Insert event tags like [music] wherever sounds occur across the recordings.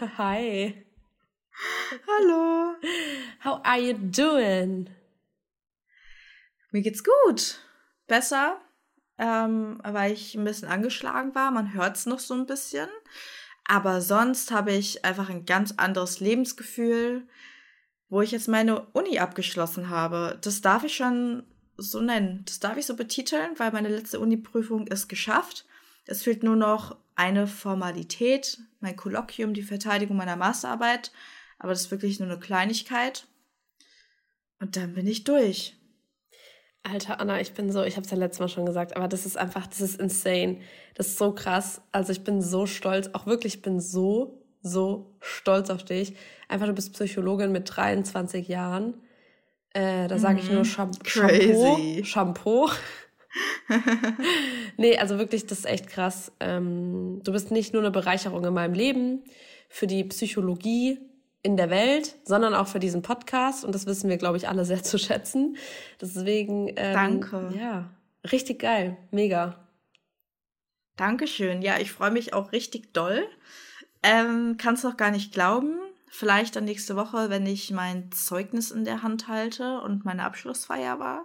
Hi. Hallo. How are you doing? Mir geht's gut. Besser, ähm, weil ich ein bisschen angeschlagen war. Man hört's noch so ein bisschen. Aber sonst habe ich einfach ein ganz anderes Lebensgefühl, wo ich jetzt meine Uni abgeschlossen habe. Das darf ich schon so nennen. Das darf ich so betiteln, weil meine letzte Uni-Prüfung ist geschafft. Es fehlt nur noch eine Formalität, mein Kolloquium, die Verteidigung meiner Masterarbeit. Aber das ist wirklich nur eine Kleinigkeit. Und dann bin ich durch. Alter Anna, ich bin so, ich habe es ja letztes Mal schon gesagt, aber das ist einfach, das ist insane. Das ist so krass. Also ich bin so stolz, auch wirklich, ich bin so, so stolz auf dich. Einfach, du bist Psychologin mit 23 Jahren. Äh, da sage ich nur mhm. Scham Crazy. Shampoo. Shampoo. [laughs] nee, also wirklich, das ist echt krass. Ähm, du bist nicht nur eine Bereicherung in meinem Leben, für die Psychologie in der Welt, sondern auch für diesen Podcast. Und das wissen wir, glaube ich, alle sehr zu schätzen. Deswegen. Ähm, Danke. Ja, richtig geil. Mega. Dankeschön. Ja, ich freue mich auch richtig doll. Ähm, Kannst noch gar nicht glauben. Vielleicht dann nächste Woche, wenn ich mein Zeugnis in der Hand halte und meine Abschlussfeier war.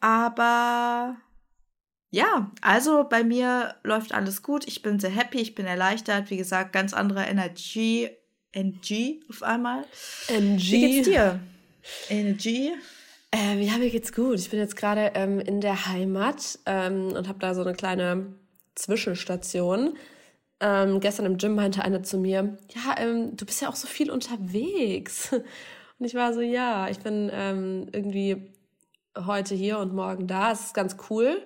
Aber ja, also bei mir läuft alles gut. Ich bin sehr happy, ich bin erleichtert. Wie gesagt, ganz andere Energie. NG auf einmal. NG. Wie geht's dir? Energy? Ähm, ja, mir geht's gut. Ich bin jetzt gerade ähm, in der Heimat ähm, und habe da so eine kleine Zwischenstation. Ähm, gestern im Gym meinte eine zu mir, ja, ähm, du bist ja auch so viel unterwegs. Und ich war so, ja, ich bin ähm, irgendwie heute hier und morgen da. Es ist ganz cool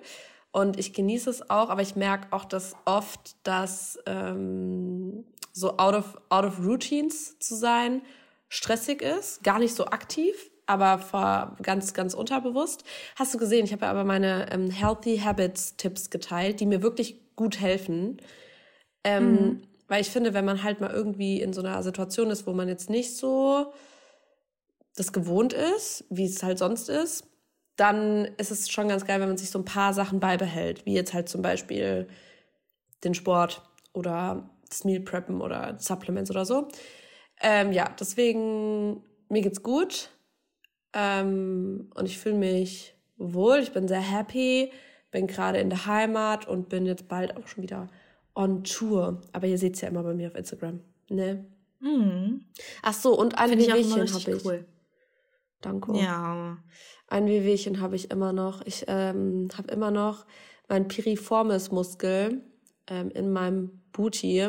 und ich genieße es auch, aber ich merke auch, dass oft das ähm, so out of, out of routines zu sein stressig ist, gar nicht so aktiv, aber vor, ganz, ganz unterbewusst. Hast du gesehen, ich habe ja aber meine ähm, Healthy Habits Tipps geteilt, die mir wirklich gut helfen. Ähm, mhm. Weil ich finde, wenn man halt mal irgendwie in so einer Situation ist, wo man jetzt nicht so das gewohnt ist, wie es halt sonst ist, dann ist es schon ganz geil, wenn man sich so ein paar Sachen beibehält, wie jetzt halt zum Beispiel den Sport oder das Meal Preppen oder Supplements oder so. Ähm, ja, deswegen, mir geht's gut ähm, und ich fühle mich wohl, ich bin sehr happy, bin gerade in der Heimat und bin jetzt bald auch schon wieder on Tour. Aber ihr seht's ja immer bei mir auf Instagram, ne? Mhm. Ach so, und ein Wehwehchen habe ich. Cool. Danke. Ja. Ein Wehwehchen habe ich immer noch. Ich ähm, habe immer noch meinen Piriformis-Muskel ähm, in meinem Booty.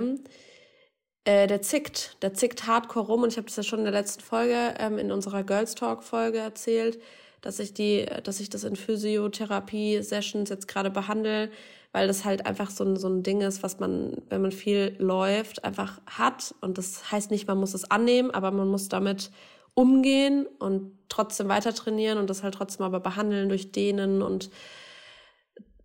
Äh, der zickt, der zickt hardcore rum und ich habe das ja schon in der letzten Folge ähm, in unserer Girls Talk Folge erzählt, dass ich die, dass ich das in Physiotherapie Sessions jetzt gerade behandle, weil das halt einfach so ein, so ein Ding ist, was man, wenn man viel läuft, einfach hat und das heißt nicht, man muss es annehmen, aber man muss damit umgehen und trotzdem weiter trainieren und das halt trotzdem aber behandeln durch Dehnen und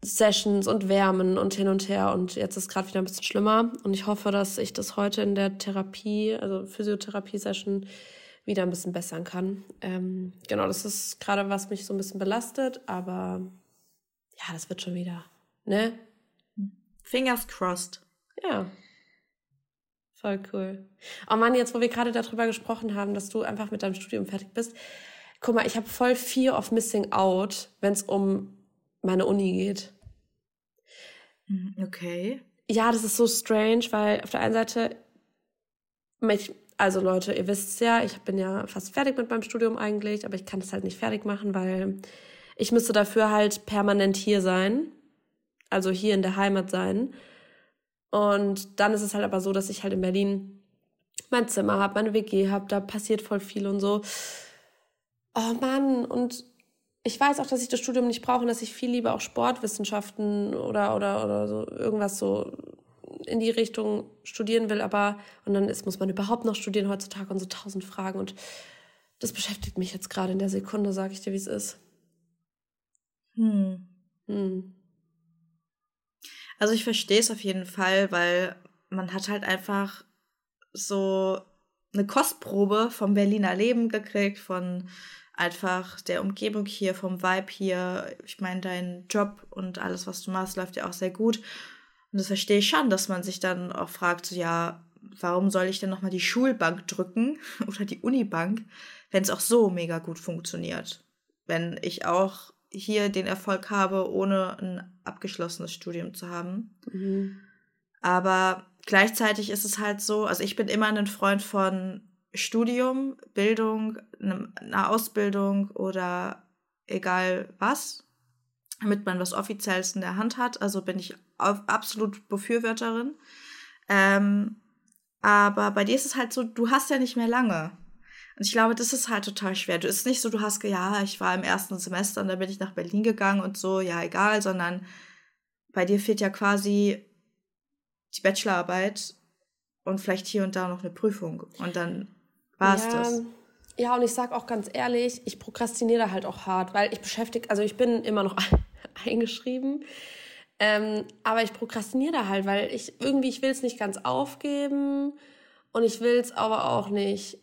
Sessions und Wärmen und hin und her. Und jetzt ist gerade wieder ein bisschen schlimmer. Und ich hoffe, dass ich das heute in der Therapie, also Physiotherapie-Session, wieder ein bisschen bessern kann. Ähm, genau, das ist gerade, was mich so ein bisschen belastet, aber ja, das wird schon wieder. Ne? Fingers crossed. Ja. Voll cool. Oh Mann, jetzt, wo wir gerade darüber gesprochen haben, dass du einfach mit deinem Studium fertig bist. Guck mal, ich habe voll Fear of Missing Out, wenn es um meine Uni geht. Hm, okay. Ja, das ist so strange, weil auf der einen Seite, mich, also Leute, ihr wisst ja, ich bin ja fast fertig mit meinem Studium eigentlich, aber ich kann das halt nicht fertig machen, weil ich müsste dafür halt permanent hier sein, also hier in der Heimat sein. Und dann ist es halt aber so, dass ich halt in Berlin mein Zimmer habe, meine WG habe, da passiert voll viel und so. Oh Mann, und ich weiß auch, dass ich das Studium nicht brauche und dass ich viel lieber auch Sportwissenschaften oder, oder, oder so irgendwas so in die Richtung studieren will, aber und dann ist, muss man überhaupt noch studieren heutzutage und so tausend Fragen und das beschäftigt mich jetzt gerade in der Sekunde, sage ich dir, wie es ist. Hm. Hm. Also ich verstehe es auf jeden Fall, weil man hat halt einfach so eine Kostprobe vom Berliner Leben gekriegt, von einfach der Umgebung hier, vom Vibe hier. Ich meine, dein Job und alles, was du machst, läuft ja auch sehr gut. Und das verstehe ich schon, dass man sich dann auch fragt, so, ja, warum soll ich denn nochmal die Schulbank drücken [laughs] oder die Unibank, wenn es auch so mega gut funktioniert? Wenn ich auch hier den Erfolg habe, ohne ein abgeschlossenes Studium zu haben. Mhm. Aber gleichzeitig ist es halt so, also ich bin immer ein Freund von Studium, Bildung, einer Ausbildung oder egal was, damit man was Offizielles in der Hand hat. Also bin ich absolut Befürworterin. Ähm, aber bei dir ist es halt so, du hast ja nicht mehr lange. Und ich glaube, das ist halt total schwer. Du ist nicht so, du hast, ja, ich war im ersten Semester und dann bin ich nach Berlin gegangen und so, ja, egal, sondern bei dir fehlt ja quasi die Bachelorarbeit und vielleicht hier und da noch eine Prüfung. Und dann war es ja, das. Ja, und ich sag auch ganz ehrlich, ich prokrastiniere halt auch hart, weil ich beschäftige, also ich bin immer noch [laughs] eingeschrieben. Ähm, aber ich prokrastiniere da halt, weil ich irgendwie, ich will es nicht ganz aufgeben und ich will es aber auch nicht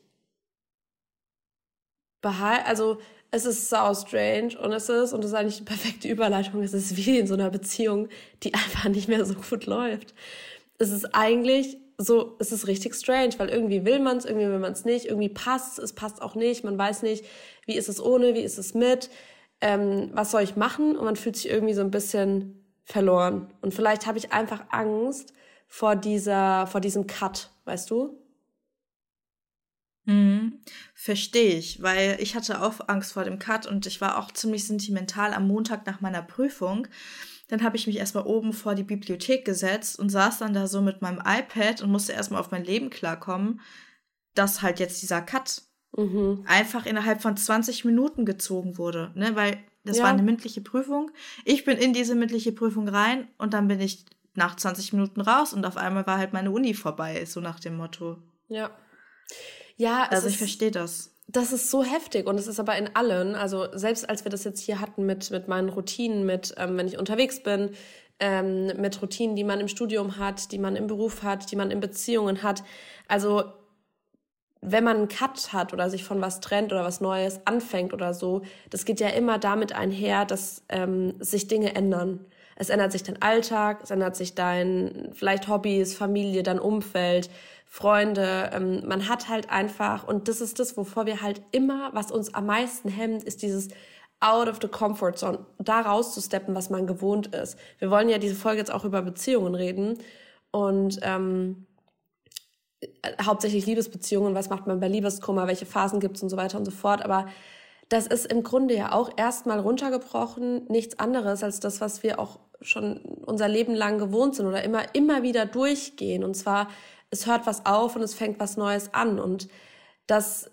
behalten. Also es ist so strange und es ist, und das ist eigentlich die perfekte Überleitung, es ist wie in so einer Beziehung, die einfach nicht mehr so gut läuft. Es ist eigentlich so, es ist richtig strange, weil irgendwie will man es, irgendwie will man es nicht, irgendwie passt es, passt auch nicht, man weiß nicht, wie ist es ohne, wie ist es mit, ähm, was soll ich machen und man fühlt sich irgendwie so ein bisschen verloren. Und vielleicht habe ich einfach Angst vor dieser, vor diesem Cut, weißt du? Mhm. Verstehe ich, weil ich hatte auch Angst vor dem Cut und ich war auch ziemlich sentimental am Montag nach meiner Prüfung. Dann habe ich mich erstmal oben vor die Bibliothek gesetzt und saß dann da so mit meinem iPad und musste erstmal auf mein Leben klarkommen, dass halt jetzt dieser Cut mhm. einfach innerhalb von 20 Minuten gezogen wurde, ne, weil das ja. war eine mündliche Prüfung. Ich bin in diese mündliche Prüfung rein und dann bin ich nach 20 Minuten raus und auf einmal war halt meine Uni vorbei, so nach dem Motto. Ja. Ja, also ich verstehe das. Das ist so heftig und es ist aber in allen, also selbst als wir das jetzt hier hatten mit, mit meinen Routinen, mit, ähm, wenn ich unterwegs bin, ähm, mit Routinen, die man im Studium hat, die man im Beruf hat, die man in Beziehungen hat. Also wenn man einen Cut hat oder sich von was trennt oder was Neues anfängt oder so, das geht ja immer damit einher, dass ähm, sich Dinge ändern. Es ändert sich dein Alltag, es ändert sich dein vielleicht Hobbys, Familie, dein Umfeld, Freunde. Ähm, man hat halt einfach, und das ist das, wovor wir halt immer, was uns am meisten hemmt, ist dieses out of the comfort zone, da rauszusteppen, was man gewohnt ist. Wir wollen ja diese Folge jetzt auch über Beziehungen reden und ähm, hauptsächlich Liebesbeziehungen, was macht man bei Liebeskummer, welche Phasen gibt's und so weiter und so fort. Aber das ist im Grunde ja auch erstmal runtergebrochen nichts anderes als das, was wir auch schon unser Leben lang gewohnt sind oder immer, immer wieder durchgehen. Und zwar, es hört was auf und es fängt was Neues an. Und das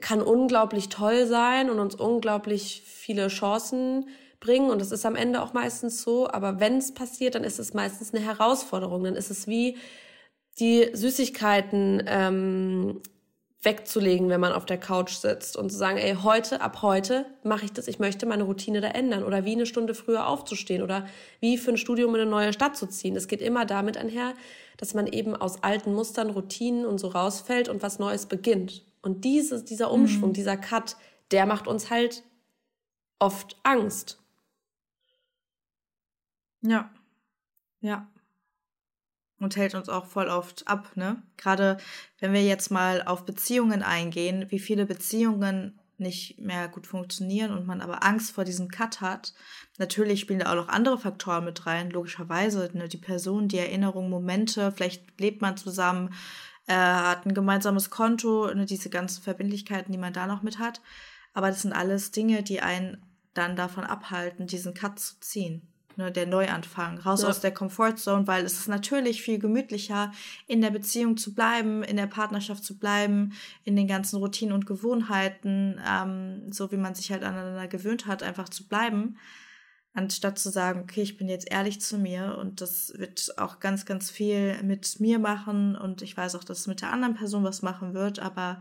kann unglaublich toll sein und uns unglaublich viele Chancen bringen. Und das ist am Ende auch meistens so. Aber wenn es passiert, dann ist es meistens eine Herausforderung. Dann ist es wie, die Süßigkeiten ähm, wegzulegen, wenn man auf der Couch sitzt und zu sagen, ey, heute, ab heute mache ich das, ich möchte meine Routine da ändern oder wie eine Stunde früher aufzustehen oder wie für ein Studium in eine neue Stadt zu ziehen. Es geht immer damit einher, dass man eben aus alten Mustern, Routinen und so rausfällt und was Neues beginnt. Und dieses, dieser Umschwung, mhm. dieser Cut, der macht uns halt oft Angst. Ja. Ja und hält uns auch voll oft ab, ne? Gerade wenn wir jetzt mal auf Beziehungen eingehen, wie viele Beziehungen nicht mehr gut funktionieren und man aber Angst vor diesem Cut hat. Natürlich spielen da auch noch andere Faktoren mit rein, logischerweise. Ne? Die Person, die Erinnerung, Momente, vielleicht lebt man zusammen, äh, hat ein gemeinsames Konto, ne? diese ganzen Verbindlichkeiten, die man da noch mit hat. Aber das sind alles Dinge, die einen dann davon abhalten, diesen Cut zu ziehen ne, der Neuanfang, raus ja. aus der Comfortzone, weil es ist natürlich viel gemütlicher, in der Beziehung zu bleiben, in der Partnerschaft zu bleiben, in den ganzen Routinen und Gewohnheiten, ähm, so wie man sich halt aneinander gewöhnt hat, einfach zu bleiben, anstatt zu sagen, okay, ich bin jetzt ehrlich zu mir und das wird auch ganz, ganz viel mit mir machen und ich weiß auch, dass es mit der anderen Person was machen wird, aber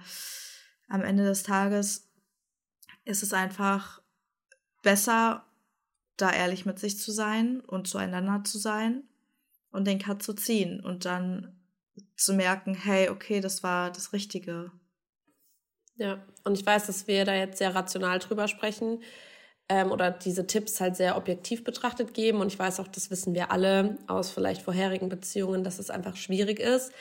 am Ende des Tages ist es einfach besser da ehrlich mit sich zu sein und zueinander zu sein und den Cut zu ziehen und dann zu merken, hey, okay, das war das Richtige. Ja, und ich weiß, dass wir da jetzt sehr rational drüber sprechen ähm, oder diese Tipps halt sehr objektiv betrachtet geben. Und ich weiß auch, das wissen wir alle aus vielleicht vorherigen Beziehungen, dass es einfach schwierig ist.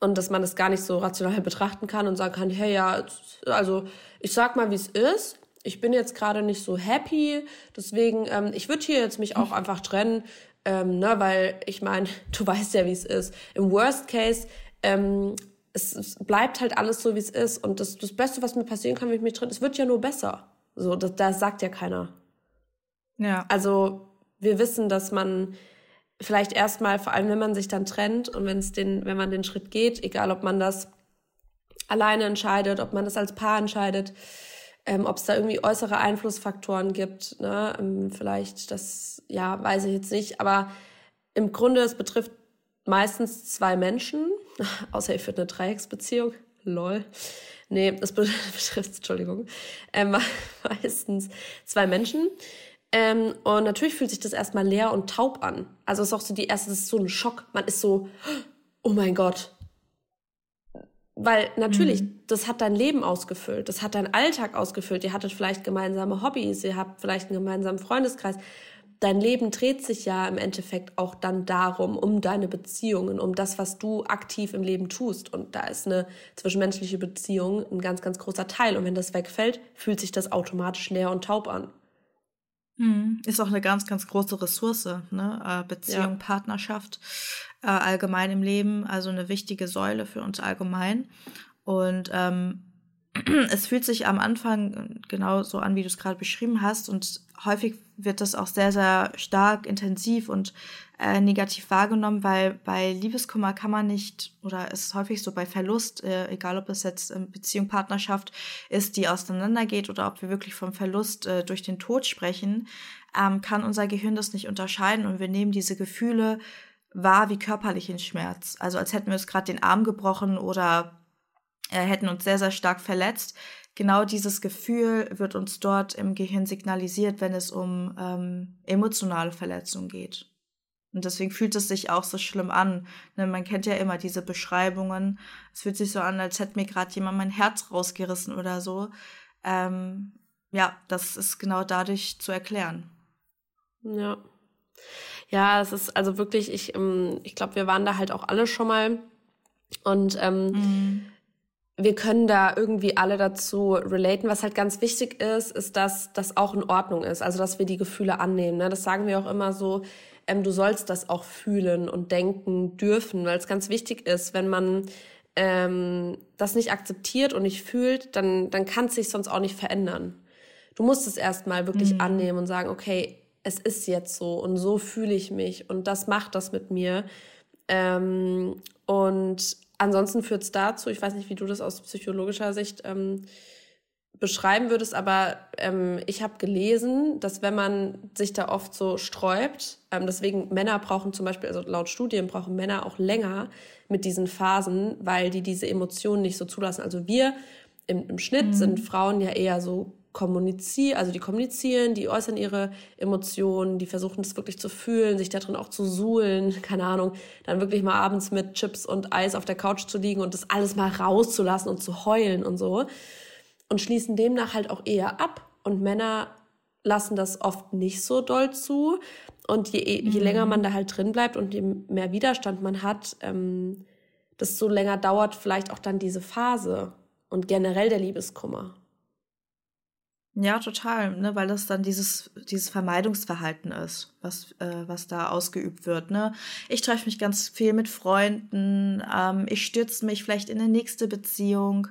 und dass man das gar nicht so rational betrachten kann und sagen kann, hey ja, also ich sag mal, wie es ist. Ich bin jetzt gerade nicht so happy, deswegen ähm, ich würde hier jetzt mich auch einfach trennen, ähm, ne, weil ich meine, [laughs] du weißt ja, wie es ist. Im Worst Case ähm, es, es bleibt halt alles so, wie es ist und das, das Beste, was mir passieren kann, wenn ich mich trenne, es wird ja nur besser. So, das, das sagt ja keiner. Ja. Also wir wissen, dass man vielleicht erstmal, vor allem wenn man sich dann trennt und wenn es den, wenn man den Schritt geht, egal ob man das alleine entscheidet, ob man das als Paar entscheidet, ähm, ob es da irgendwie äußere Einflussfaktoren gibt, ne? Ähm, vielleicht, das, ja, weiß ich jetzt nicht, aber im Grunde, es betrifft meistens zwei Menschen, [laughs] außer ihr führt eine Dreiecksbeziehung, lol. Nee, es [laughs] betrifft, Entschuldigung, ähm, [laughs] meistens zwei Menschen. Ähm, und natürlich fühlt sich das erstmal leer und taub an. Also es ist auch so die erste, das ist so ein Schock. Man ist so, [gasps] oh mein Gott. Weil natürlich, mhm. das hat dein Leben ausgefüllt, das hat deinen Alltag ausgefüllt. Ihr hattet vielleicht gemeinsame Hobbys, ihr habt vielleicht einen gemeinsamen Freundeskreis. Dein Leben dreht sich ja im Endeffekt auch dann darum, um deine Beziehungen, um das, was du aktiv im Leben tust. Und da ist eine zwischenmenschliche Beziehung ein ganz, ganz großer Teil. Und wenn das wegfällt, fühlt sich das automatisch leer und taub an. Mhm. Ist auch eine ganz, ganz große Ressource, ne? Äh, Beziehung, ja. Partnerschaft, äh, allgemein im Leben, also eine wichtige Säule für uns allgemein. Und ähm, [clears throat] es fühlt sich am Anfang genau so an, wie du es gerade beschrieben hast. Und häufig wird das auch sehr, sehr stark, intensiv und äh, negativ wahrgenommen, weil bei Liebeskummer kann man nicht, oder es ist häufig so bei Verlust, äh, egal ob es jetzt in Beziehung, Partnerschaft ist, die auseinandergeht oder ob wir wirklich vom Verlust äh, durch den Tod sprechen, ähm, kann unser Gehirn das nicht unterscheiden und wir nehmen diese Gefühle wahr wie körperlichen Schmerz. Also als hätten wir uns gerade den Arm gebrochen oder äh, hätten uns sehr, sehr stark verletzt. Genau dieses Gefühl wird uns dort im Gehirn signalisiert, wenn es um ähm, emotionale Verletzungen geht. Und deswegen fühlt es sich auch so schlimm an. Ne, man kennt ja immer diese Beschreibungen. Es fühlt sich so an, als hätte mir gerade jemand mein Herz rausgerissen oder so. Ähm, ja, das ist genau dadurch zu erklären. Ja. Ja, es ist also wirklich, ich, ähm, ich glaube, wir waren da halt auch alle schon mal. Und ähm, mhm wir können da irgendwie alle dazu relaten. Was halt ganz wichtig ist, ist, dass das auch in Ordnung ist. Also, dass wir die Gefühle annehmen. Ne? Das sagen wir auch immer so. Ähm, du sollst das auch fühlen und denken dürfen, weil es ganz wichtig ist, wenn man ähm, das nicht akzeptiert und nicht fühlt, dann, dann kann es sich sonst auch nicht verändern. Du musst es erstmal wirklich mhm. annehmen und sagen, okay, es ist jetzt so und so fühle ich mich und das macht das mit mir. Ähm, und ansonsten führt es dazu, ich weiß nicht, wie du das aus psychologischer Sicht ähm, beschreiben würdest, aber ähm, ich habe gelesen, dass wenn man sich da oft so sträubt, ähm, deswegen Männer brauchen zum Beispiel, also laut Studien brauchen Männer auch länger mit diesen Phasen, weil die diese Emotionen nicht so zulassen. Also wir im, im Schnitt mhm. sind Frauen ja eher so kommunizieren, also die kommunizieren, die äußern ihre Emotionen, die versuchen es wirklich zu fühlen, sich da drin auch zu suhlen, [laughs] keine Ahnung, dann wirklich mal abends mit Chips und Eis auf der Couch zu liegen und das alles mal rauszulassen und zu heulen und so und schließen demnach halt auch eher ab und Männer lassen das oft nicht so doll zu und je, je mhm. länger man da halt drin bleibt und je mehr Widerstand man hat, ähm, desto länger dauert vielleicht auch dann diese Phase und generell der Liebeskummer. Ja, total, ne, weil das dann dieses, dieses Vermeidungsverhalten ist, was, äh, was da ausgeübt wird. Ne? Ich treffe mich ganz viel mit Freunden, ähm, ich stürze mich vielleicht in eine nächste Beziehung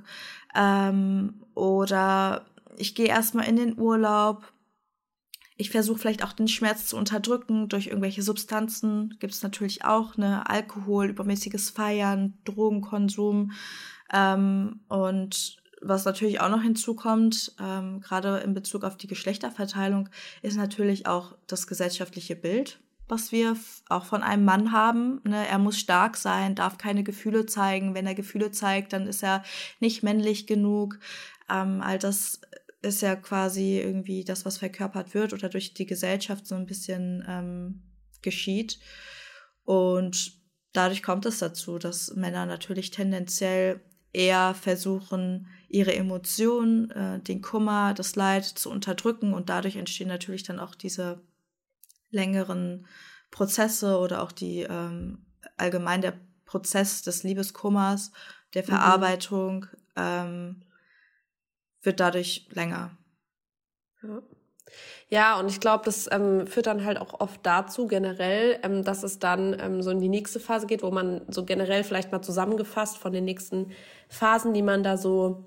ähm, oder ich gehe erstmal in den Urlaub. Ich versuche vielleicht auch den Schmerz zu unterdrücken durch irgendwelche Substanzen. Gibt es natürlich auch, ne? Alkohol, übermäßiges Feiern, Drogenkonsum. Ähm, und was natürlich auch noch hinzukommt, ähm, gerade in Bezug auf die Geschlechterverteilung, ist natürlich auch das gesellschaftliche Bild, was wir auch von einem Mann haben. Ne? Er muss stark sein, darf keine Gefühle zeigen. Wenn er Gefühle zeigt, dann ist er nicht männlich genug. Ähm, all das ist ja quasi irgendwie das, was verkörpert wird oder durch die Gesellschaft so ein bisschen ähm, geschieht. Und dadurch kommt es dazu, dass Männer natürlich tendenziell eher versuchen, ihre Emotionen, äh, den Kummer, das Leid zu unterdrücken und dadurch entstehen natürlich dann auch diese längeren Prozesse oder auch die ähm, allgemein der Prozess des Liebeskummers, der mhm. Verarbeitung mhm. ähm, wird dadurch länger. Ja. Ja, und ich glaube, das ähm, führt dann halt auch oft dazu generell, ähm, dass es dann ähm, so in die nächste Phase geht, wo man so generell vielleicht mal zusammengefasst von den nächsten Phasen, die man da so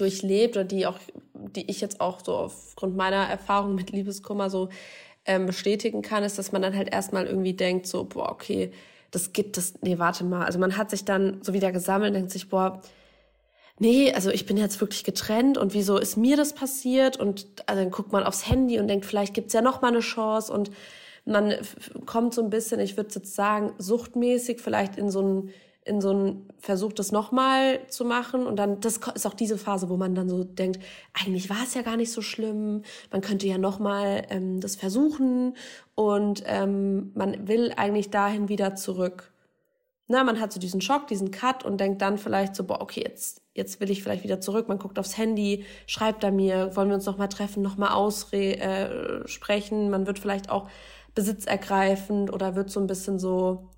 durchlebt oder die auch, die ich jetzt auch so aufgrund meiner Erfahrung mit Liebeskummer so ähm, bestätigen kann, ist, dass man dann halt erstmal irgendwie denkt, so, boah, okay, das gibt es, nee, warte mal. Also man hat sich dann so wieder gesammelt, denkt sich, boah, nee, also ich bin jetzt wirklich getrennt und wieso ist mir das passiert? Und also dann guckt man aufs Handy und denkt, vielleicht gibt's ja noch mal eine Chance und man kommt so ein bisschen, ich würde jetzt sagen, suchtmäßig vielleicht in so ein in so ein Versuch, das nochmal zu machen. Und dann, das ist auch diese Phase, wo man dann so denkt, eigentlich war es ja gar nicht so schlimm. Man könnte ja nochmal ähm, das versuchen. Und ähm, man will eigentlich dahin wieder zurück. Na, man hat so diesen Schock, diesen Cut und denkt dann vielleicht so, boah, okay, jetzt jetzt will ich vielleicht wieder zurück. Man guckt aufs Handy, schreibt da mir, wollen wir uns noch mal treffen, noch mal aussprechen. Äh, man wird vielleicht auch besitzergreifend oder wird so ein bisschen so,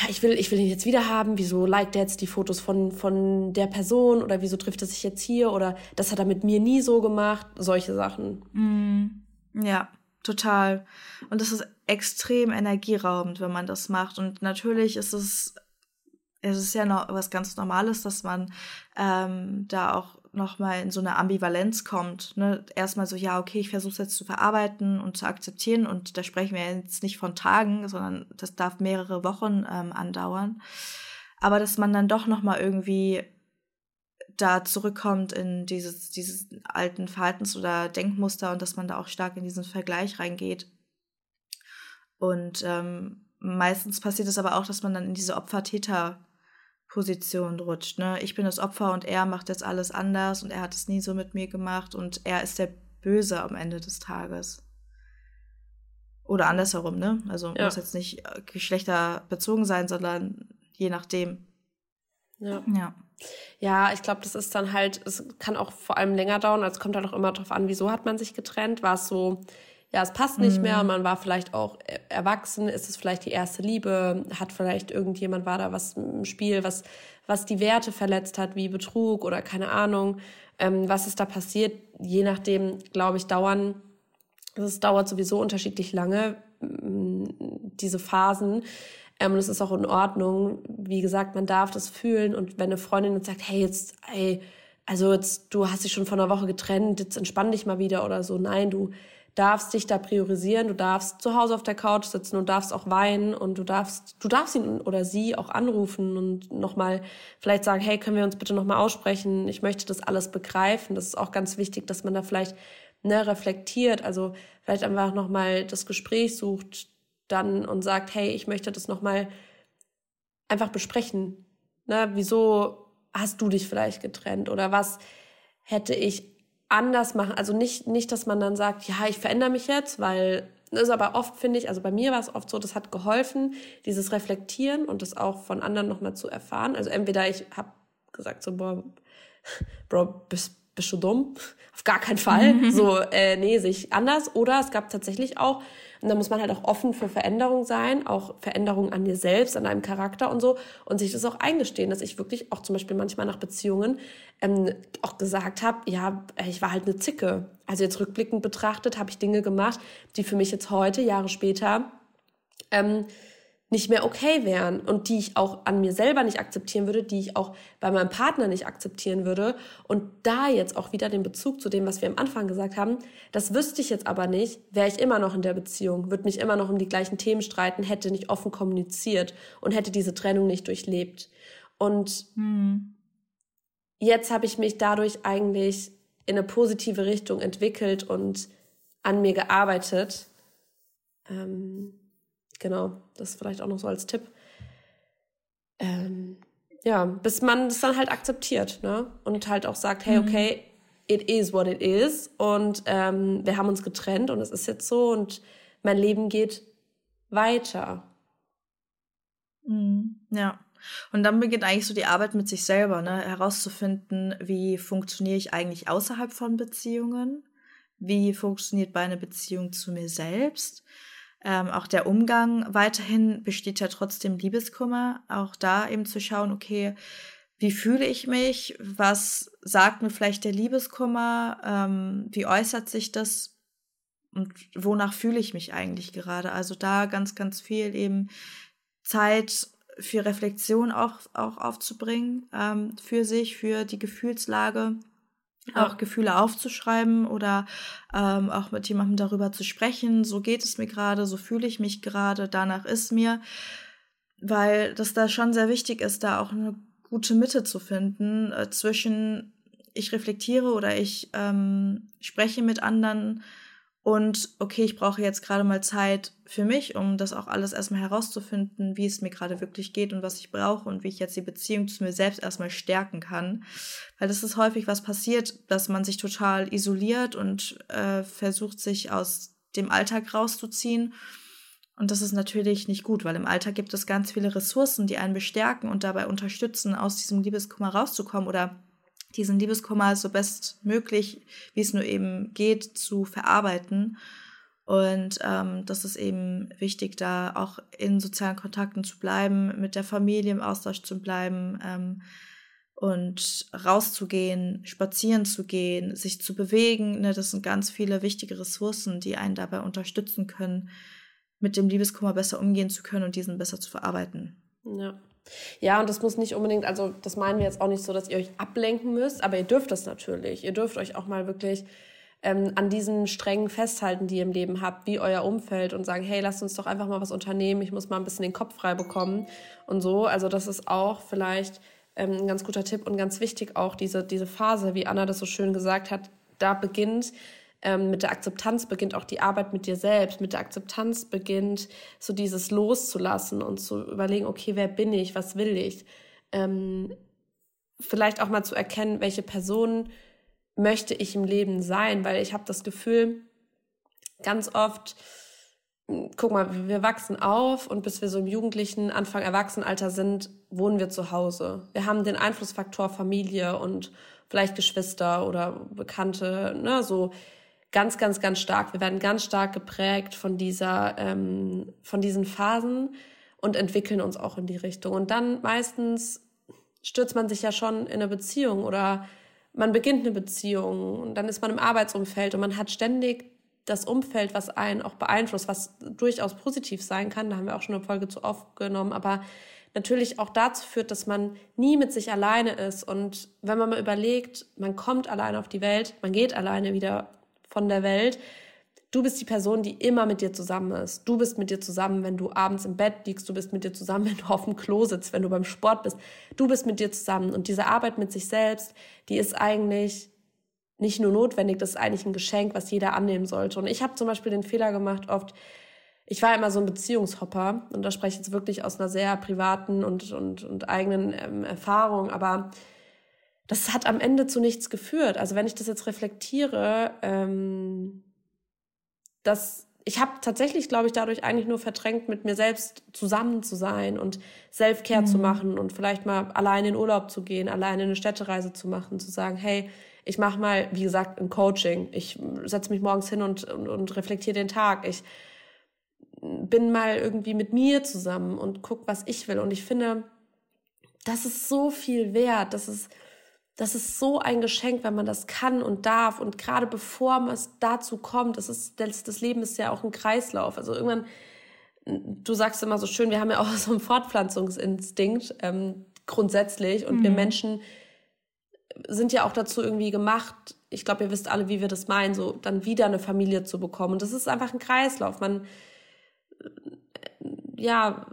ja, ich will, ich will ihn jetzt wieder haben. Wieso liked er jetzt die Fotos von, von der Person oder wieso trifft er sich jetzt hier oder das hat er mit mir nie so gemacht. Solche Sachen. Mm, ja, total. Und das ist extrem energieraubend, wenn man das macht. Und natürlich ist es es ist ja noch was ganz Normales, dass man ähm, da auch nochmal in so eine Ambivalenz kommt. Ne? Erstmal so, ja, okay, ich versuche es jetzt zu verarbeiten und zu akzeptieren. Und da sprechen wir jetzt nicht von Tagen, sondern das darf mehrere Wochen ähm, andauern. Aber dass man dann doch nochmal irgendwie da zurückkommt in dieses, dieses alten Verhaltens- oder Denkmuster und dass man da auch stark in diesen Vergleich reingeht. Und ähm, meistens passiert es aber auch, dass man dann in diese Opfer-Täter- Position rutscht. Ne? Ich bin das Opfer und er macht jetzt alles anders und er hat es nie so mit mir gemacht und er ist der Böse am Ende des Tages. Oder andersherum, ne? Also ja. muss jetzt nicht äh, geschlechterbezogen sein, sondern je nachdem. Ja. Ja, ja ich glaube, das ist dann halt, es kann auch vor allem länger dauern, also es kommt halt auch immer darauf an, wieso hat man sich getrennt. War es so, ja, es passt nicht mhm. mehr, man war vielleicht auch äh, erwachsen, ist es vielleicht die erste Liebe, hat vielleicht irgendjemand war da was im Spiel, was, was die Werte verletzt hat, wie Betrug oder keine Ahnung, ähm, was ist da passiert, je nachdem, glaube ich, dauern, es dauert sowieso unterschiedlich lange, mm, diese Phasen. Ähm, und es ist auch in Ordnung. Wie gesagt, man darf das fühlen und wenn eine Freundin jetzt sagt, hey, jetzt, ey, also jetzt, du hast dich schon vor einer Woche getrennt, jetzt entspann dich mal wieder oder so. Nein, du, darfst dich da priorisieren, du darfst zu Hause auf der Couch sitzen und darfst auch weinen und du darfst, du darfst ihn oder sie auch anrufen und nochmal vielleicht sagen, hey, können wir uns bitte nochmal aussprechen? Ich möchte das alles begreifen. Das ist auch ganz wichtig, dass man da vielleicht ne, reflektiert, also vielleicht einfach nochmal das Gespräch sucht dann und sagt, hey, ich möchte das nochmal einfach besprechen. Ne, wieso hast du dich vielleicht getrennt oder was hätte ich anders machen. Also nicht, nicht, dass man dann sagt, ja, ich verändere mich jetzt, weil das ist aber oft, finde ich, also bei mir war es oft so, das hat geholfen, dieses Reflektieren und das auch von anderen nochmal zu erfahren. Also entweder ich habe gesagt so, boah, [laughs] Bro, bist, bist du dumm? [laughs] Auf gar keinen Fall. [laughs] so, äh, nee, sich anders. Oder es gab tatsächlich auch und da muss man halt auch offen für Veränderung sein, auch Veränderung an dir selbst, an deinem Charakter und so. Und sich das auch eingestehen, dass ich wirklich auch zum Beispiel manchmal nach Beziehungen ähm, auch gesagt habe, ja, ich war halt eine Zicke. Also jetzt rückblickend betrachtet habe ich Dinge gemacht, die für mich jetzt heute, Jahre später, ähm, nicht mehr okay wären und die ich auch an mir selber nicht akzeptieren würde, die ich auch bei meinem Partner nicht akzeptieren würde. Und da jetzt auch wieder den Bezug zu dem, was wir am Anfang gesagt haben, das wüsste ich jetzt aber nicht, wäre ich immer noch in der Beziehung, würde mich immer noch um die gleichen Themen streiten, hätte nicht offen kommuniziert und hätte diese Trennung nicht durchlebt. Und hm. jetzt habe ich mich dadurch eigentlich in eine positive Richtung entwickelt und an mir gearbeitet. Ähm Genau, das vielleicht auch noch so als Tipp. Ähm, ja, bis man es dann halt akzeptiert, ne? Und halt auch sagt, hey, mhm. okay, it is what it is. Und ähm, wir haben uns getrennt und es ist jetzt so und mein Leben geht weiter. Mhm. Ja. Und dann beginnt eigentlich so die Arbeit mit sich selber, ne? herauszufinden, wie funktioniere ich eigentlich außerhalb von Beziehungen, wie funktioniert meine Beziehung zu mir selbst, ähm, auch der Umgang weiterhin besteht ja trotzdem Liebeskummer. Auch da eben zu schauen, okay, wie fühle ich mich? Was sagt mir vielleicht der Liebeskummer? Ähm, wie äußert sich das? Und wonach fühle ich mich eigentlich gerade? Also da ganz, ganz viel eben Zeit für Reflexion auch, auch aufzubringen, ähm, für sich, für die Gefühlslage auch Gefühle aufzuschreiben oder ähm, auch mit jemandem darüber zu sprechen. So geht es mir gerade, so fühle ich mich gerade, danach ist mir, weil das da schon sehr wichtig ist, da auch eine gute Mitte zu finden äh, zwischen ich reflektiere oder ich ähm, spreche mit anderen und okay, ich brauche jetzt gerade mal Zeit für mich, um das auch alles erstmal herauszufinden, wie es mir gerade wirklich geht und was ich brauche und wie ich jetzt die Beziehung zu mir selbst erstmal stärken kann. Weil das ist häufig was passiert, dass man sich total isoliert und äh, versucht, sich aus dem Alltag rauszuziehen. Und das ist natürlich nicht gut, weil im Alltag gibt es ganz viele Ressourcen, die einen bestärken und dabei unterstützen, aus diesem Liebeskummer rauszukommen oder diesen Liebeskummer so bestmöglich, wie es nur eben geht, zu verarbeiten. Und ähm, das ist eben wichtig, da auch in sozialen Kontakten zu bleiben, mit der Familie im Austausch zu bleiben ähm, und rauszugehen, spazieren zu gehen, sich zu bewegen. Ne, das sind ganz viele wichtige Ressourcen, die einen dabei unterstützen können, mit dem Liebeskummer besser umgehen zu können und diesen besser zu verarbeiten. Ja. Ja, und das muss nicht unbedingt, also das meinen wir jetzt auch nicht so, dass ihr euch ablenken müsst, aber ihr dürft das natürlich. Ihr dürft euch auch mal wirklich ähm, an diesen Strängen festhalten, die ihr im Leben habt, wie euer Umfeld und sagen, hey, lasst uns doch einfach mal was unternehmen, ich muss mal ein bisschen den Kopf frei bekommen und so. Also das ist auch vielleicht ähm, ein ganz guter Tipp und ganz wichtig auch diese, diese Phase, wie Anna das so schön gesagt hat, da beginnt ähm, mit der Akzeptanz beginnt auch die Arbeit mit dir selbst. Mit der Akzeptanz beginnt so dieses Loszulassen und zu überlegen, okay, wer bin ich, was will ich? Ähm, vielleicht auch mal zu erkennen, welche Person möchte ich im Leben sein, weil ich habe das Gefühl, ganz oft, hm, guck mal, wir wachsen auf und bis wir so im jugendlichen Anfang Erwachsenenalter sind, wohnen wir zu Hause. Wir haben den Einflussfaktor Familie und vielleicht Geschwister oder Bekannte, ne, so ganz, ganz, ganz stark. Wir werden ganz stark geprägt von dieser, ähm, von diesen Phasen und entwickeln uns auch in die Richtung. Und dann meistens stürzt man sich ja schon in eine Beziehung oder man beginnt eine Beziehung und dann ist man im Arbeitsumfeld und man hat ständig das Umfeld, was einen auch beeinflusst, was durchaus positiv sein kann. Da haben wir auch schon eine Folge zu aufgenommen, aber natürlich auch dazu führt, dass man nie mit sich alleine ist. Und wenn man mal überlegt, man kommt alleine auf die Welt, man geht alleine wieder von der Welt. Du bist die Person, die immer mit dir zusammen ist. Du bist mit dir zusammen, wenn du abends im Bett liegst. Du bist mit dir zusammen, [laughs] wenn du auf dem Klo sitzt, wenn du beim Sport bist. Du bist mit dir zusammen. Und diese Arbeit mit sich selbst, die ist eigentlich nicht nur notwendig, das ist eigentlich ein Geschenk, was jeder annehmen sollte. Und ich habe zum Beispiel den Fehler gemacht, oft, ich war immer so ein Beziehungshopper und da spreche ich jetzt wirklich aus einer sehr privaten und, und, und eigenen ähm, Erfahrung, aber das hat am Ende zu nichts geführt. Also wenn ich das jetzt reflektiere, ähm, dass ich habe tatsächlich, glaube ich, dadurch eigentlich nur verdrängt, mit mir selbst zusammen zu sein und Self-Care mhm. zu machen und vielleicht mal allein in Urlaub zu gehen, alleine eine Städtereise zu machen, zu sagen, hey, ich mache mal, wie gesagt, ein Coaching. Ich setze mich morgens hin und, und, und reflektiere den Tag. Ich bin mal irgendwie mit mir zusammen und guck, was ich will. Und ich finde, das ist so viel wert. Das ist das ist so ein Geschenk, wenn man das kann und darf. Und gerade bevor es dazu kommt, das, ist, das, das Leben ist ja auch ein Kreislauf. Also irgendwann, du sagst immer so schön, wir haben ja auch [laughs] so einen Fortpflanzungsinstinkt ähm, grundsätzlich. Und mhm. wir Menschen sind ja auch dazu irgendwie gemacht, ich glaube, ihr wisst alle, wie wir das meinen, so dann wieder eine Familie zu bekommen. Und das ist einfach ein Kreislauf. Man, ja,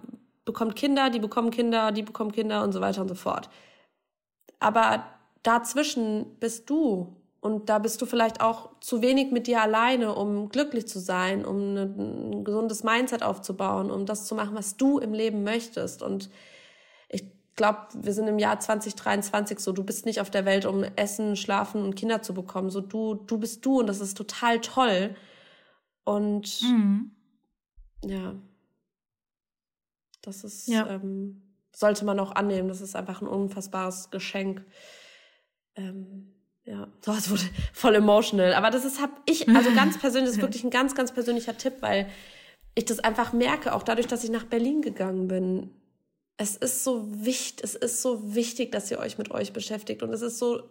bekommt Kinder, die bekommen Kinder, die bekommen Kinder und so weiter und so fort. Aber dazwischen bist du. Und da bist du vielleicht auch zu wenig mit dir alleine, um glücklich zu sein, um ein gesundes Mindset aufzubauen, um das zu machen, was du im Leben möchtest. Und ich glaube, wir sind im Jahr 2023 so, du bist nicht auf der Welt, um Essen, Schlafen und Kinder zu bekommen. So, du, du bist du und das ist total toll. Und mhm. ja, das ist, ja. Ähm, sollte man auch annehmen. Das ist einfach ein unfassbares Geschenk ähm, ja, so, es wurde [laughs] voll emotional. Aber das ist, hab ich, also [laughs] ganz persönlich, das ist wirklich ein ganz, ganz persönlicher Tipp, weil ich das einfach merke, auch dadurch, dass ich nach Berlin gegangen bin. Es ist so wichtig, es ist so wichtig, dass ihr euch mit euch beschäftigt und es ist so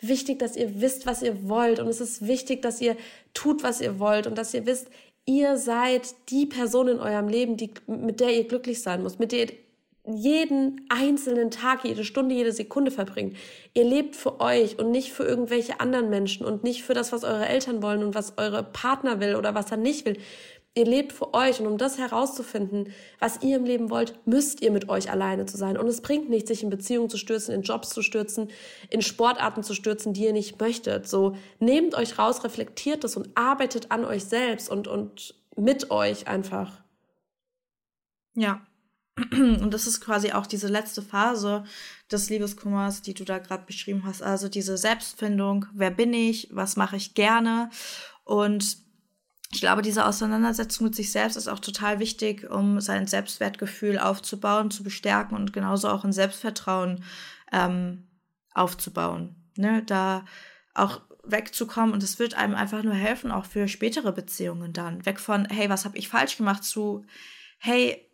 wichtig, dass ihr wisst, was ihr wollt und es ist wichtig, dass ihr tut, was ihr wollt und dass ihr wisst, ihr seid die Person in eurem Leben, die, mit der ihr glücklich sein müsst, mit der ihr jeden einzelnen Tag, jede Stunde, jede Sekunde verbringt. Ihr lebt für euch und nicht für irgendwelche anderen Menschen und nicht für das, was eure Eltern wollen und was eure Partner will oder was er nicht will. Ihr lebt für euch und um das herauszufinden, was ihr im Leben wollt, müsst ihr mit euch alleine zu sein. Und es bringt nichts, sich in Beziehungen zu stürzen, in Jobs zu stürzen, in Sportarten zu stürzen, die ihr nicht möchtet. So nehmt euch raus, reflektiert es und arbeitet an euch selbst und, und mit euch einfach. Ja, [clears throat] und das ist quasi auch diese letzte Phase des Liebeskummers, die du da gerade beschrieben hast. Also diese Selbstfindung, wer bin ich, was mache ich gerne. Und ich glaube, diese Auseinandersetzung mit sich selbst ist auch total wichtig, um sein Selbstwertgefühl aufzubauen, zu bestärken und genauso auch ein Selbstvertrauen ähm, aufzubauen. Ne? Da auch wegzukommen und es wird einem einfach nur helfen, auch für spätere Beziehungen dann. Weg von, hey, was habe ich falsch gemacht, zu, hey,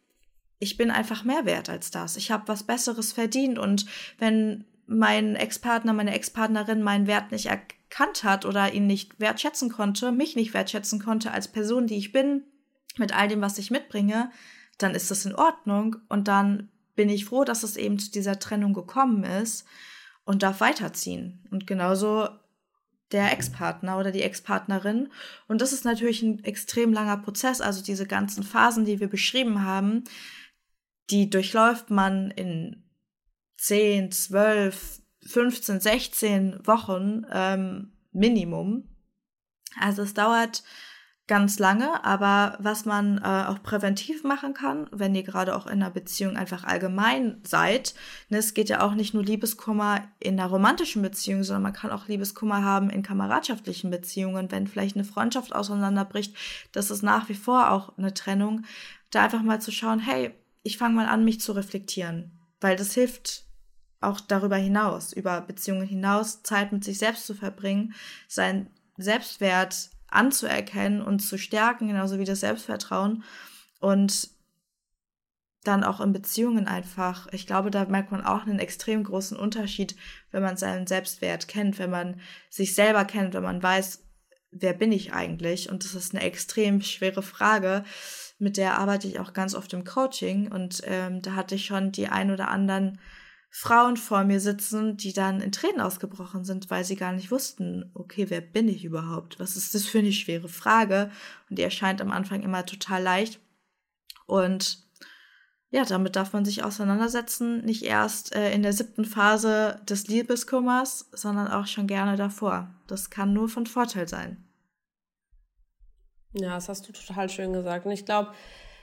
ich bin einfach mehr wert als das. Ich habe was Besseres verdient. Und wenn mein Ex-Partner, meine Ex-Partnerin meinen Wert nicht erkannt hat oder ihn nicht wertschätzen konnte, mich nicht wertschätzen konnte als Person, die ich bin, mit all dem, was ich mitbringe, dann ist das in Ordnung. Und dann bin ich froh, dass es eben zu dieser Trennung gekommen ist und darf weiterziehen. Und genauso der Ex-Partner oder die Ex-Partnerin. Und das ist natürlich ein extrem langer Prozess. Also diese ganzen Phasen, die wir beschrieben haben, die durchläuft man in 10, 12, 15, 16 Wochen ähm, Minimum. Also es dauert ganz lange, aber was man äh, auch präventiv machen kann, wenn ihr gerade auch in einer Beziehung einfach allgemein seid, ne, es geht ja auch nicht nur Liebeskummer in einer romantischen Beziehung, sondern man kann auch Liebeskummer haben in kameradschaftlichen Beziehungen, wenn vielleicht eine Freundschaft auseinanderbricht, das ist nach wie vor auch eine Trennung, da einfach mal zu schauen, hey, ich fange mal an, mich zu reflektieren, weil das hilft auch darüber hinaus, über Beziehungen hinaus, Zeit mit sich selbst zu verbringen, seinen Selbstwert anzuerkennen und zu stärken, genauso wie das Selbstvertrauen und dann auch in Beziehungen einfach. Ich glaube, da merkt man auch einen extrem großen Unterschied, wenn man seinen Selbstwert kennt, wenn man sich selber kennt, wenn man weiß, wer bin ich eigentlich? Und das ist eine extrem schwere Frage, mit der arbeite ich auch ganz oft im Coaching und ähm, da hatte ich schon die ein oder anderen Frauen vor mir sitzen, die dann in Tränen ausgebrochen sind, weil sie gar nicht wussten, okay, wer bin ich überhaupt? Was ist das für eine schwere Frage? Und die erscheint am Anfang immer total leicht. Und ja, damit darf man sich auseinandersetzen, nicht erst äh, in der siebten Phase des Liebeskummers, sondern auch schon gerne davor. Das kann nur von Vorteil sein. Ja, das hast du total schön gesagt. Und ich glaube,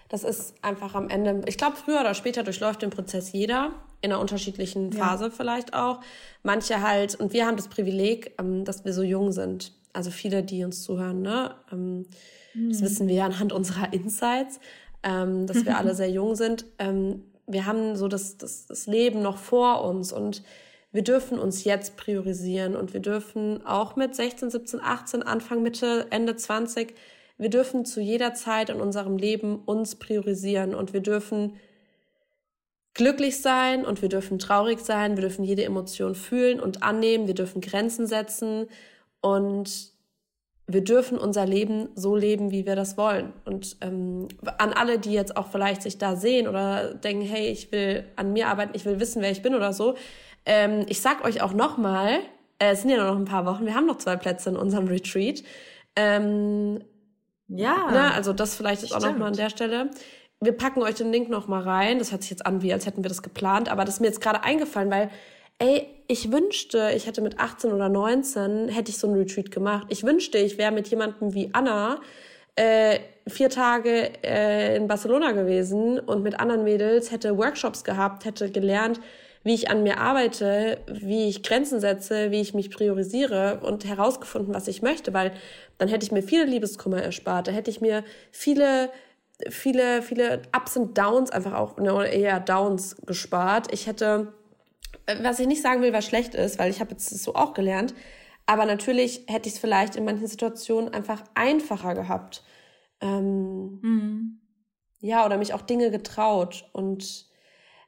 das ist einfach am Ende, ich glaube, früher oder später durchläuft den Prozess jeder, in einer unterschiedlichen Phase ja. vielleicht auch. Manche halt, und wir haben das Privileg, ähm, dass wir so jung sind. Also viele, die uns zuhören, ne? Mhm. Das hm. wissen wir ja anhand unserer Insights, ähm, dass wir alle [laughs] sehr jung sind. wir haben so das, das, das Leben noch vor uns und wir dürfen uns jetzt priorisieren und wir dürfen auch mit 16, 17, 18, Anfang, Mitte, Ende 20 wir dürfen zu jeder Zeit in unserem Leben uns priorisieren und wir dürfen glücklich sein und wir dürfen traurig sein, wir dürfen jede Emotion fühlen und annehmen, wir dürfen Grenzen setzen und wir dürfen unser Leben so leben, wie wir das wollen. Und ähm, an alle, die jetzt auch vielleicht sich da sehen oder denken, hey, ich will an mir arbeiten, ich will wissen, wer ich bin oder so, ähm, ich sag euch auch nochmal, äh, es sind ja noch ein paar Wochen, wir haben noch zwei Plätze in unserem Retreat. Ähm, ja. Ne? Also das vielleicht ist auch nochmal an der Stelle. Wir packen euch den Link nochmal rein. Das hört sich jetzt an, wie als hätten wir das geplant, aber das ist mir jetzt gerade eingefallen, weil, ey, ich wünschte, ich hätte mit 18 oder 19, hätte ich so ein Retreat gemacht. Ich wünschte, ich wäre mit jemandem wie Anna äh, vier Tage äh, in Barcelona gewesen und mit anderen Mädels, hätte Workshops gehabt, hätte gelernt, wie ich an mir arbeite, wie ich Grenzen setze, wie ich mich priorisiere und herausgefunden, was ich möchte, weil dann hätte ich mir viele Liebeskummer erspart, da hätte ich mir viele viele viele Ups und Downs einfach auch ne, eher Downs gespart. Ich hätte was ich nicht sagen will, was schlecht ist, weil ich habe jetzt so auch gelernt, aber natürlich hätte ich es vielleicht in manchen Situationen einfach einfacher gehabt. Ähm, mhm. ja, oder mich auch Dinge getraut. Und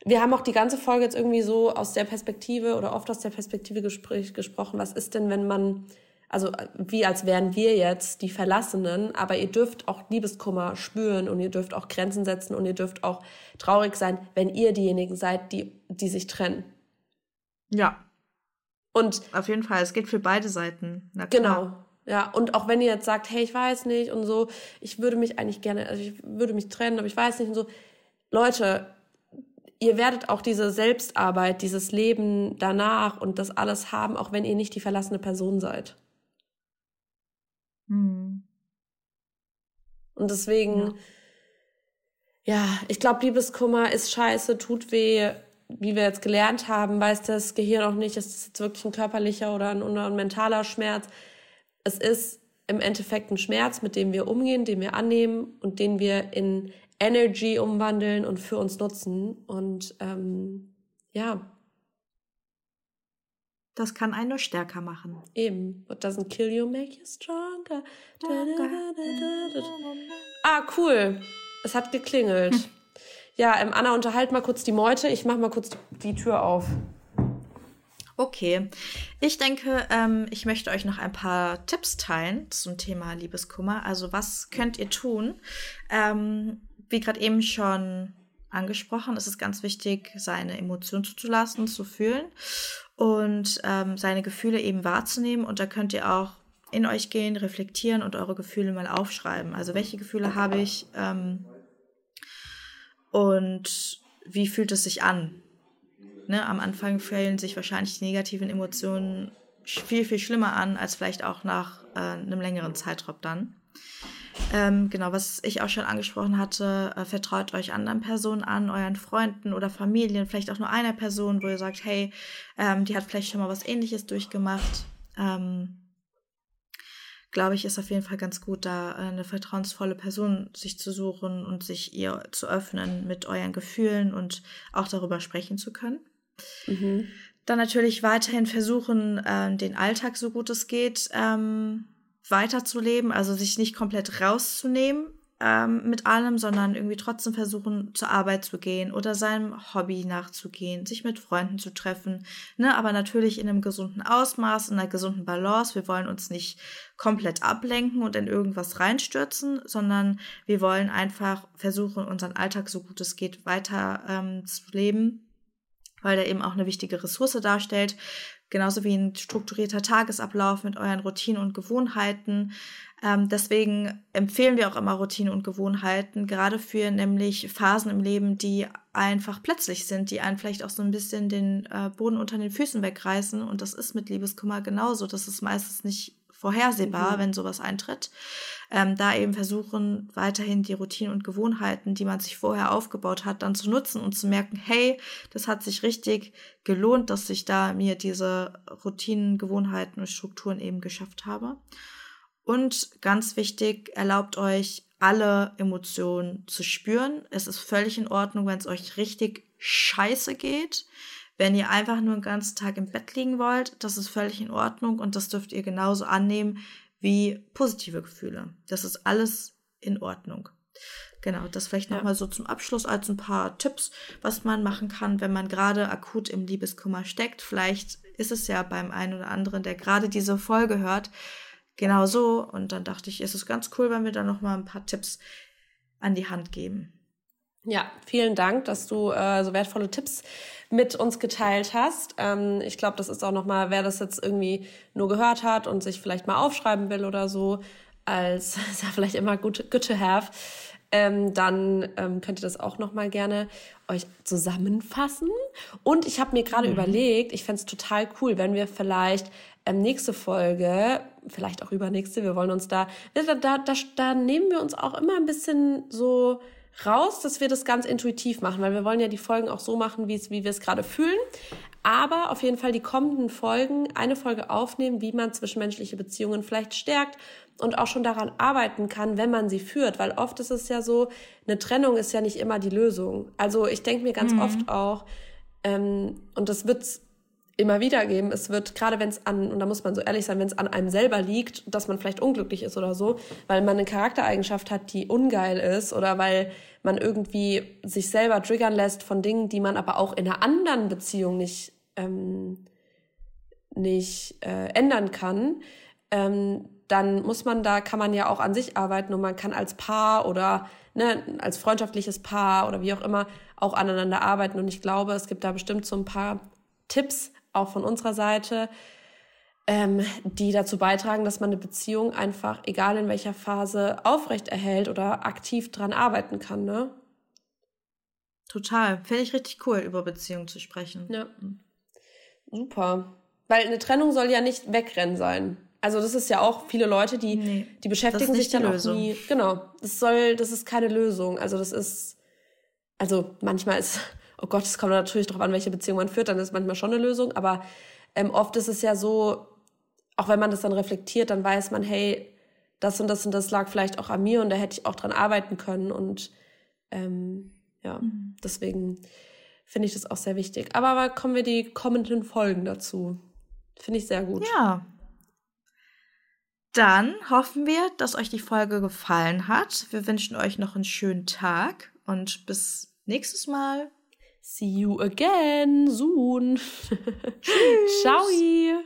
wir haben auch die ganze Folge jetzt irgendwie so aus der Perspektive oder oft aus der Perspektive gespr gesprochen, was ist denn, wenn man, also wie als wären wir jetzt die Verlassenen, aber ihr dürft auch Liebeskummer spüren und ihr dürft auch Grenzen setzen und ihr dürft auch traurig sein, wenn ihr diejenigen seid, die, die sich trennen. Ja. Und auf jeden Fall, es geht für beide Seiten. Genau. Ja, und auch wenn ihr jetzt sagt, hey, ich weiß nicht und so, ich würde mich eigentlich gerne, also ich würde mich trennen, aber ich weiß nicht und so. Leute, ihr werdet auch diese Selbstarbeit, dieses Leben danach und das alles haben, auch wenn ihr nicht die verlassene Person seid. Hm. Und deswegen, ja, ja ich glaube, Liebeskummer ist scheiße, tut weh, wie wir jetzt gelernt haben, weiß das Gehirn auch nicht, ist das jetzt wirklich ein körperlicher oder ein, oder ein mentaler Schmerz es ist im Endeffekt ein Schmerz, mit dem wir umgehen, den wir annehmen und den wir in Energy umwandeln und für uns nutzen. Und ähm, ja. Das kann einen nur stärker machen. Eben. What doesn't kill you make you stronger. Ah, cool. Es hat geklingelt. Hm. Ja, ähm, Anna, unterhalt mal kurz die Meute. Ich mach mal kurz die Tür auf. Okay, ich denke, ähm, ich möchte euch noch ein paar Tipps teilen zum Thema Liebeskummer. Also was könnt ihr tun? Ähm, wie gerade eben schon angesprochen, ist es ganz wichtig, seine Emotionen zuzulassen, zu fühlen und ähm, seine Gefühle eben wahrzunehmen. Und da könnt ihr auch in euch gehen, reflektieren und eure Gefühle mal aufschreiben. Also welche Gefühle habe ich ähm, und wie fühlt es sich an? ne, am Anfang fühlen sich wahrscheinlich die negativen Emotionen viel, viel schlimmer an, als vielleicht auch nach äh, einem längeren Zeitraum dann. Ähm, genau, was ich auch schon angesprochen hatte, äh, vertraut euch anderen Personen an, euren Freunden oder Familien, vielleicht auch nur einer Person, wo ihr sagt, hey, ähm, die hat vielleicht schon mal was ähnliches durchgemacht. Ähm, glaube ich, ist auf jeden Fall ganz gut, da äh, eine vertrauensvolle Person sich zu suchen und sich ihr zu öffnen mit euren Gefühlen und auch darüber sprechen zu können. Mhm. Dann natürlich weiterhin versuchen, äh, den Alltag so gut es geht ähm, weiterzuleben, also sich nicht komplett rauszunehmen ähm, mit allem, sondern irgendwie trotzdem versuchen, zur Arbeit zu gehen oder seinem Hobby nachzugehen, sich mit Freunden zu treffen, ne, aber natürlich in einem gesunden Ausmaß, in einer gesunden Balance. Wir wollen uns nicht komplett ablenken und in irgendwas reinstürzen, sondern wir wollen einfach versuchen, unseren Alltag so gut es geht weiter ähm, zu leben weil der eben auch eine wichtige Ressource darstellt. Genauso wie ein strukturierter Tagesablauf mit euren Routinen und Gewohnheiten. Ähm, deswegen empfehlen wir auch immer Routinen und Gewohnheiten, gerade für nämlich Phasen im Leben, die einfach plötzlich sind, die einen vielleicht auch so ein bisschen den äh, Boden unter den Füßen wegreißen. Und das ist mit Liebeskummer genauso. Das ist meistens nicht vorhersehbar, mhm. wenn sowas eintritt. Ähm, da eben versuchen, weiterhin die Routinen und Gewohnheiten, die man sich vorher aufgebaut hat, dann zu nutzen und zu merken, hey, das hat sich richtig gelohnt, dass ich da mir diese Routinen, Gewohnheiten und Strukturen eben geschafft habe. Und ganz wichtig, erlaubt euch, alle Emotionen zu spüren. Es ist völlig in Ordnung, wenn es euch richtig scheiße geht. Wenn ihr einfach nur den ganzen Tag im Bett liegen wollt, das ist völlig in Ordnung und das dürft ihr genauso annehmen wie positive Gefühle. Das ist alles in Ordnung. Genau, das vielleicht ja. nochmal so zum Abschluss als ein paar Tipps, was man machen kann, wenn man gerade akut im Liebeskummer steckt. Vielleicht ist es ja beim einen oder anderen, der gerade diese Folge hört, genau so. Und dann dachte ich, ist es ganz cool, wenn wir da nochmal ein paar Tipps an die Hand geben. Ja, vielen Dank, dass du äh, so wertvolle Tipps mit uns geteilt hast. Ähm, ich glaube, das ist auch nochmal, wer das jetzt irgendwie nur gehört hat und sich vielleicht mal aufschreiben will oder so, als [laughs] ist ja vielleicht immer good, good to have, ähm, dann ähm, könnt ihr das auch nochmal gerne euch zusammenfassen. Und ich habe mir gerade mhm. überlegt, ich fände es total cool, wenn wir vielleicht ähm, nächste Folge, vielleicht auch übernächste, wir wollen uns da, da, da, da, da nehmen wir uns auch immer ein bisschen so raus, dass wir das ganz intuitiv machen, weil wir wollen ja die Folgen auch so machen, wie, wir es gerade fühlen. Aber auf jeden Fall die kommenden Folgen, eine Folge aufnehmen, wie man zwischenmenschliche Beziehungen vielleicht stärkt und auch schon daran arbeiten kann, wenn man sie führt. Weil oft ist es ja so, eine Trennung ist ja nicht immer die Lösung. Also ich denke mir ganz mhm. oft auch, ähm, und das wird immer wieder geben. Es wird, gerade wenn es an, und da muss man so ehrlich sein, wenn es an einem selber liegt, dass man vielleicht unglücklich ist oder so, weil man eine Charaktereigenschaft hat, die ungeil ist oder weil man irgendwie sich selber triggern lässt von Dingen, die man aber auch in einer anderen Beziehung nicht, ähm, nicht äh, ändern kann, ähm, dann muss man da, kann man ja auch an sich arbeiten und man kann als Paar oder ne, als freundschaftliches Paar oder wie auch immer auch aneinander arbeiten. Und ich glaube, es gibt da bestimmt so ein paar Tipps, auch von unserer Seite, ähm, die dazu beitragen, dass man eine Beziehung einfach, egal in welcher Phase, aufrechterhält oder aktiv dran arbeiten kann, ne? Total. Finde ich richtig cool, über Beziehungen zu sprechen. Ja. Super. Weil eine Trennung soll ja nicht wegrennen sein. Also das ist ja auch viele Leute, die, nee, die beschäftigen sich dann auch nie. Genau. Das soll, das ist keine Lösung. Also das ist, also manchmal ist oh Gott, es kommt natürlich darauf an, welche Beziehung man führt, dann ist manchmal schon eine Lösung, aber ähm, oft ist es ja so, auch wenn man das dann reflektiert, dann weiß man, hey, das und das und das lag vielleicht auch an mir und da hätte ich auch dran arbeiten können und ähm, ja, mhm. deswegen finde ich das auch sehr wichtig. Aber, aber kommen wir die kommenden Folgen dazu. Finde ich sehr gut. Ja. Dann hoffen wir, dass euch die Folge gefallen hat. Wir wünschen euch noch einen schönen Tag und bis nächstes Mal. See you again soon. [laughs] Tschüss. Ciao.